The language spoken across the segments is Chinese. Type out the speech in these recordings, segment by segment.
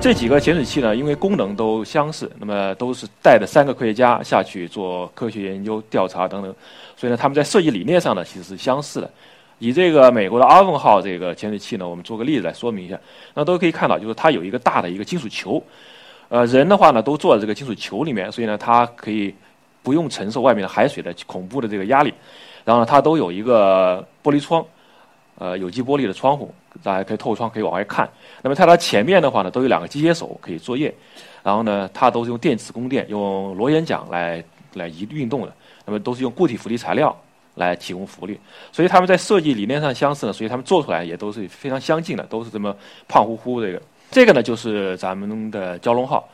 这几个潜水器呢，因为功能都相似，那么都是带着三个科学家下去做科学研究、调查等等，所以呢，他们在设计理念上呢，其实是相似的。以这个美国的阿文号这个潜水器呢，我们做个例子来说明一下。那都可以看到，就是它有一个大的一个金属球，呃，人的话呢，都坐在这个金属球里面，所以呢，它可以不用承受外面的海水的恐怖的这个压力。然后呢，它都有一个玻璃窗，呃，有机玻璃的窗户，大家可以透窗可以往外看。那么在它前面的话呢，都有两个机械手可以作业，然后呢，它都是用电磁供电，用螺旋桨来来移运动的。那么都是用固体浮力材料来提供浮力，所以他们在设计理念上相似呢，所以他们做出来也都是非常相近的，都是这么胖乎乎这个。这个呢，就是咱们的蛟龙号，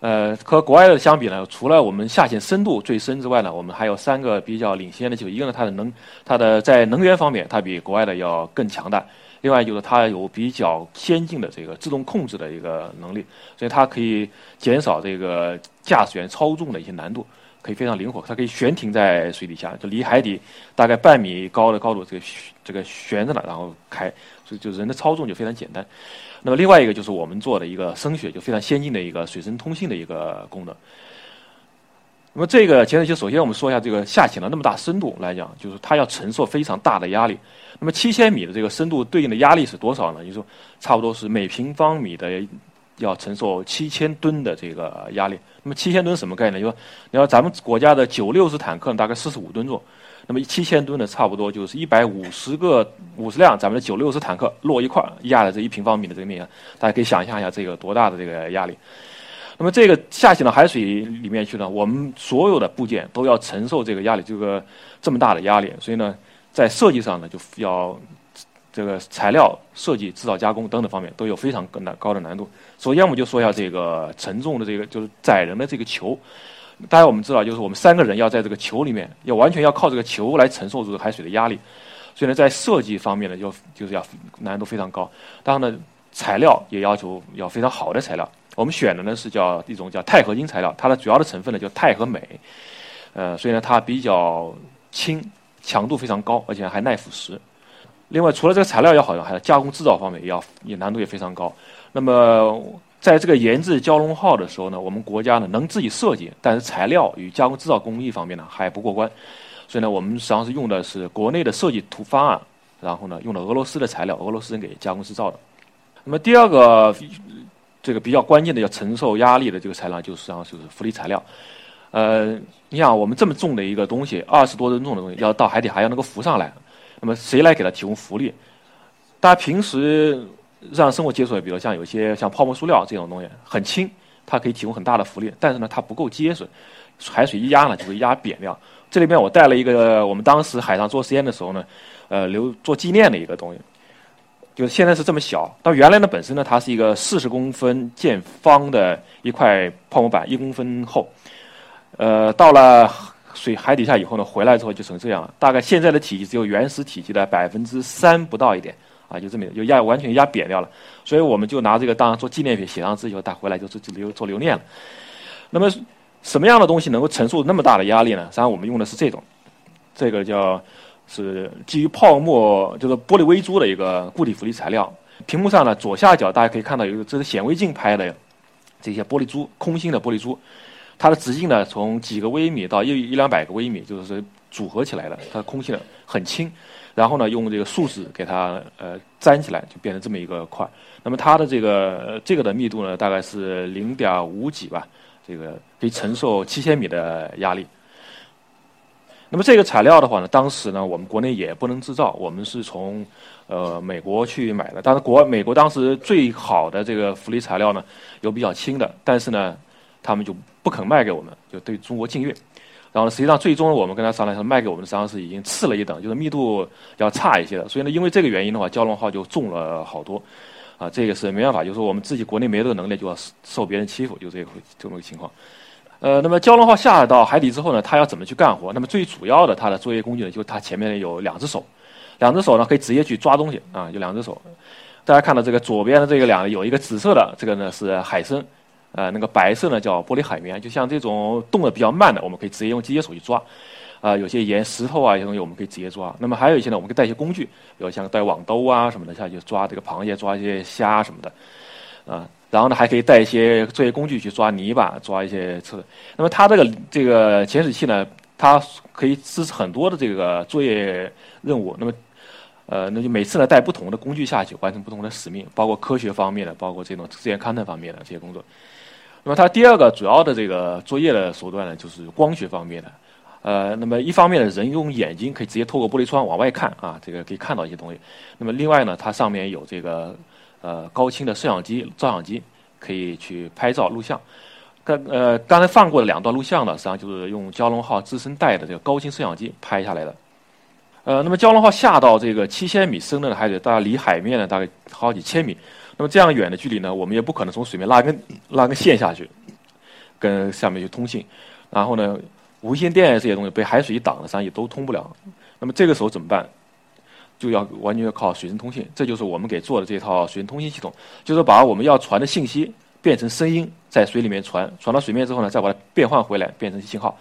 呃，和国外的相比呢，除了我们下潜深度最深之外呢，我们还有三个比较领先的技术，一个呢，它的能，它的在能源方面，它比国外的要更强大。另外就是它有比较先进的这个自动控制的一个能力，所以它可以减少这个驾驶员操纵的一些难度，可以非常灵活。它可以悬停在水底下，就离海底大概半米高的高度，这个这个悬着呢，然后开，就就人的操纵就非常简单。那么另外一个就是我们做的一个声学，就非常先进的一个水声通信的一个功能。那么这个潜水器，首先我们说一下这个下潜的那么大深度来讲，就是它要承受非常大的压力。那么七千米的这个深度对应的压力是多少呢？就是说，差不多是每平方米的要承受七千吨的这个压力。那么七千吨什么概念？就说，你要咱们国家的九六式坦克大概四十五吨重，那么七千吨的差不多就是一百五十个五十辆咱们的九六式坦克摞一块压在这一平方米的这个面上，大家可以想象一下这个多大的这个压力。那么这个下潜到海水里面去呢，我们所有的部件都要承受这个压力，这个这么大的压力，所以呢。在设计上呢，就要这个材料设计、制造、加工等等方面都有非常难高的难度。首先，我们就说一下这个沉重的这个就是载人的这个球。大家我们知道，就是我们三个人要在这个球里面，要完全要靠这个球来承受这个海水的压力。所以呢，在设计方面呢，就就是要难度非常高。当然呢，材料也要求要非常好的材料。我们选的呢是叫一种叫钛合金材料，它的主要的成分呢叫钛和镁。呃，所以呢，它比较轻。强度非常高，而且还耐腐蚀。另外，除了这个材料要好用，还有加工制造方面也要也难度也非常高。那么，在这个研制蛟龙号的时候呢，我们国家呢能自己设计，但是材料与加工制造工艺方面呢还不过关。所以呢，我们实际上是用的是国内的设计图方案，然后呢用了俄罗斯的材料，俄罗斯人给加工制造的。那么第二个这个比较关键的要承受压力的这个材料，就实际上就是浮力材料。呃，你想我们这么重的一个东西，二十多吨重的东西，要到海底还要能够浮上来，那么谁来给它提供浮力？大家平时让生活接触，比如像有些像泡沫塑料这种东西，很轻，它可以提供很大的浮力，但是呢，它不够结实，海水一压呢就会压扁掉。这里面我带了一个我们当时海上做实验的时候呢，呃，留做纪念的一个东西，就是现在是这么小，到原来呢本身呢它是一个四十公分见方的一块泡沫板，一公分厚。呃，到了水海底下以后呢，回来之后就成这样了。大概现在的体积只有原始体积的百分之三不到一点，啊，就这么就压完全压扁掉了。所以我们就拿这个当做纪念品，写上字以后带回来就是留做留念了。那么什么样的东西能够承受那么大的压力呢？实际上我们用的是这种，这个叫是基于泡沫就是玻璃微珠的一个固体浮力材料。屏幕上呢左下角大家可以看到有一个这是显微镜拍的这些玻璃珠，空心的玻璃珠。它的直径呢，从几个微米到一一两百个微米，就是组合起来的。它空气呢很轻，然后呢用这个树脂给它呃粘起来，就变成这么一个块。那么它的这个这个的密度呢，大概是零点五几吧，这个可以承受七千米的压力。那么这个材料的话呢，当时呢我们国内也不能制造，我们是从呃美国去买的。但是国美国当时最好的这个浮力材料呢，有比较轻的，但是呢。他们就不肯卖给我们，就对中国禁运。然后呢，实际上最终我们跟他商量，说卖给我们的商是已经次了一等，就是密度要差一些的。所以呢，因为这个原因的话，蛟龙号就重了好多。啊，这个是没办法，就是我们自己国内没这个能力，就要受别人欺负，就这个这么个情况。呃，那么蛟龙号下到海底之后呢，它要怎么去干活？那么最主要的它的作业工具呢，就是它前面有两只手，两只手呢可以直接去抓东西啊，有两只手。大家看到这个左边的这个两有一个紫色的，这个呢是海参，呃，那个白色呢叫玻璃海绵，就像这种动的比较慢的，我们可以直接用机械手去抓。啊，有些岩石头啊，一些东西我们可以直接抓。那么还有一些呢，我们可以带一些工具，比如像带网兜啊什么的下去抓这个螃蟹、抓一些虾什么的，啊。然后呢，还可以带一些作业工具去抓泥巴、抓一些吃的。那么它这个这个潜水器呢，它可以支持很多的这个作业任务。那么，呃，那就每次呢带不同的工具下去，完成不同的使命，包括科学方面的，包括这种资源勘探方面的这些工作。那么它第二个主要的这个作业的手段呢，就是光学方面的。呃，那么一方面呢，人用眼睛可以直接透过玻璃窗往外看啊，这个可以看到一些东西。那么另外呢，它上面有这个。呃，高清的摄像机、照相机可以去拍照录像。刚呃，刚才放过的两段录像呢，实际上就是用蛟龙号自身带的这个高清摄像机拍下来的。呃，那么蛟龙号下到这个七千米深的海水，大概离海面呢大概好几千米。那么这样远的距离呢，我们也不可能从水面拉根拉根线下去，跟下面去通信。然后呢，无线电这些东西被海水一挡了，实际上也都通不了。那么这个时候怎么办？就要完全靠水声通信，这就是我们给做的这套水声通信系统，就是把我们要传的信息变成声音，在水里面传，传到水面之后呢，再把它变换回来，变成信号。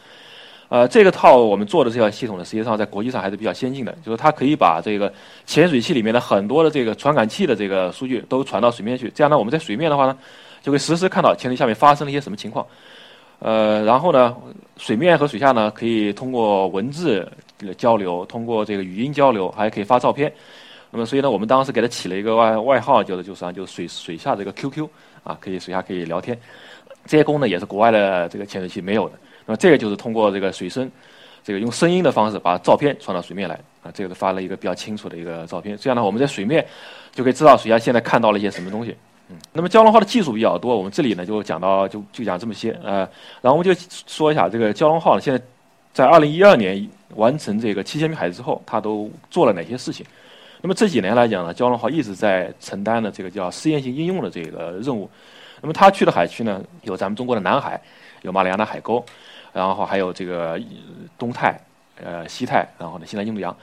呃，这个套我们做的这套系统呢，实际上在国际上还是比较先进的，就是它可以把这个潜水器里面的很多的这个传感器的这个数据都传到水面去，这样呢，我们在水面的话呢，就会实时看到潜水下面发生了一些什么情况。呃，然后呢，水面和水下呢，可以通过文字交流，通过这个语音交流，还可以发照片。那么，所以呢，我们当时给它起了一个外外号，叫做就是啊，就是水水下这个 QQ 啊，可以水下可以聊天。这些功能也是国外的这个潜水器没有的。那么，这个就是通过这个水声，这个用声音的方式把照片传到水面来啊，这个是发了一个比较清楚的一个照片。这样呢，我们在水面就可以知道水下现在看到了一些什么东西。嗯，那么蛟龙号的技术比较多，我们这里呢就讲到就就讲这么些，呃，然后我们就说一下这个蛟龙号呢，现在在二零一二年完成这个七千米海之后，它都做了哪些事情？那么这几年来讲呢，蛟龙号一直在承担的这个叫试验性应用的这个任务。那么它去的海区呢，有咱们中国的南海，有马里亚纳海沟，然后还有这个东太、呃西太，然后呢西南印度洋。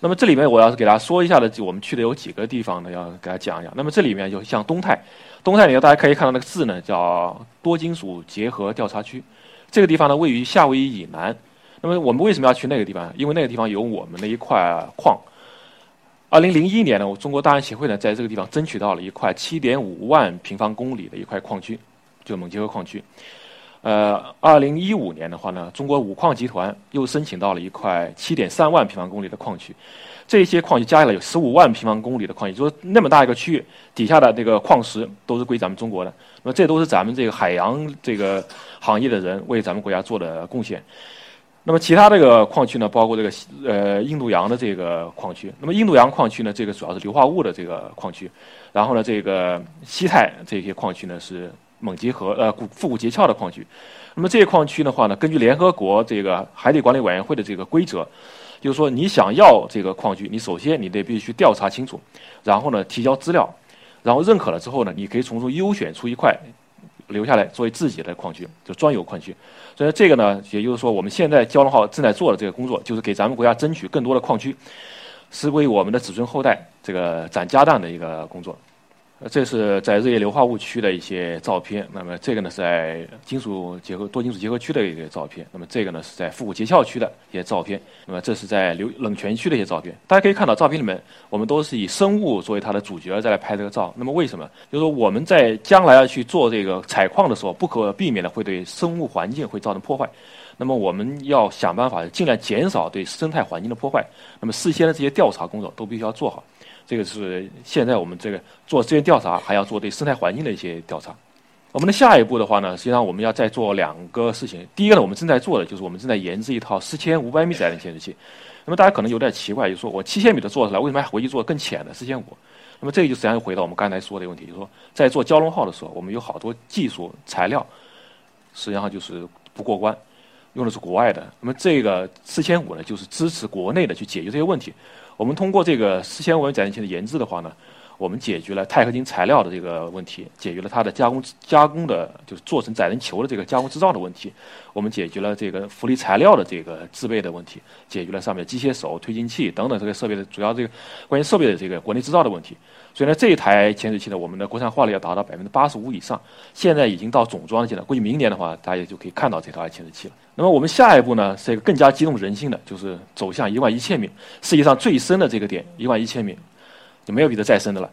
那么这里面我要是给大家说一下的，就我们去的有几个地方呢，要给大家讲一讲。那么这里面就像东泰，东泰里面大家可以看到那个字呢，叫多金属结合调查区。这个地方呢位于夏威夷以南。那么我们为什么要去那个地方？因为那个地方有我们的一块矿。二零零一年呢，中国大洋协会呢在这个地方争取到了一块七点五万平方公里的一块矿区，就蒙结合矿区。呃，二零一五年的话呢，中国五矿集团又申请到了一块七点三万平方公里的矿区，这些矿区加起来有十五万平方公里的矿区，就是那么大一个区域，底下的这个矿石都是归咱们中国的。那么这都是咱们这个海洋这个行业的人为咱们国家做的贡献。那么其他这个矿区呢，包括这个呃印度洋的这个矿区。那么印度洋矿区呢，这个主要是硫化物的这个矿区，然后呢，这个西太这些矿区呢是。锰结合呃古复古结壳的矿区，那么这些矿区的话呢，根据联合国这个海底管理委员会的这个规则，就是说你想要这个矿区，你首先你得必须调查清楚，然后呢提交资料，然后认可了之后呢，你可以从中优选出一块留下来作为自己的矿区，就专有矿区。所以这个呢，也就是说我们现在蛟龙号正在做的这个工作，就是给咱们国家争取更多的矿区，是为我们的子孙后代这个攒家当的一个工作。这是在日夜硫化物区的一些照片。那么这个呢是在金属结合多金属结合区的一个照片。那么这个呢是在复古结壳区的一些照片。那么这是在流冷泉区的一些照片。大家可以看到照片里面，我们都是以生物作为它的主角再来拍这个照。那么为什么？就是说我们在将来要去做这个采矿的时候，不可避免的会对生物环境会造成破坏。那么我们要想办法尽量减少对生态环境的破坏。那么事先的这些调查工作都必须要做好。这个是现在我们这个做资源调查，还要做对生态环境的一些调查。我们的下一步的话呢，实际上我们要再做两个事情。第一个呢，我们正在做的就是我们正在研制一套四千五百米载人潜水器。那么大家可能有点奇怪，就是说我七千米的做出来，为什么还回去做更浅的四千五？那么这个就实际上又回到我们刚才说的问题，就是说在做蛟龙号的时候，我们有好多技术材料，实际上就是不过关，用的是国外的。那么这个四千五呢，就是支持国内的去解决这些问题。我们通过这个四千五载人器的研制的话呢，我们解决了钛合金材料的这个问题，解决了它的加工加工的，就是做成载人球的这个加工制造的问题。我们解决了这个浮力材料的这个制备的问题，解决了上面机械手、推进器等等这个设备的主要这个关于设备的这个国内制造的问题。所以呢，这一台潜水器呢，我们的国产化率要达到百分之八十五以上，现在已经到总装的阶段，估计明年的话，大家就可以看到这套潜水器了。那么我们下一步呢，是一个更加激动人心的，就是走向一万一千米，世界上最深的这个点，一万一千米，就没有比它再深的了。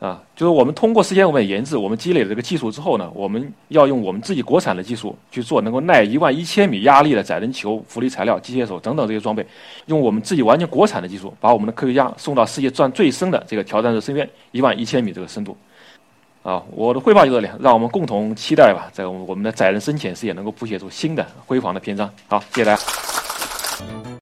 啊，就是我们通过四千五百研制，我们积累了这个技术之后呢，我们要用我们自己国产的技术去做能够耐一万一千米压力的载人球、浮力材料、机械手等等这些装备，用我们自己完全国产的技术，把我们的科学家送到世界钻最深的这个挑战者深渊一万一千米这个深度。啊，我的汇报就这里，让我们共同期待吧，在我们的载人深潜事业能够谱写出新的辉煌的篇章。好，谢谢大家。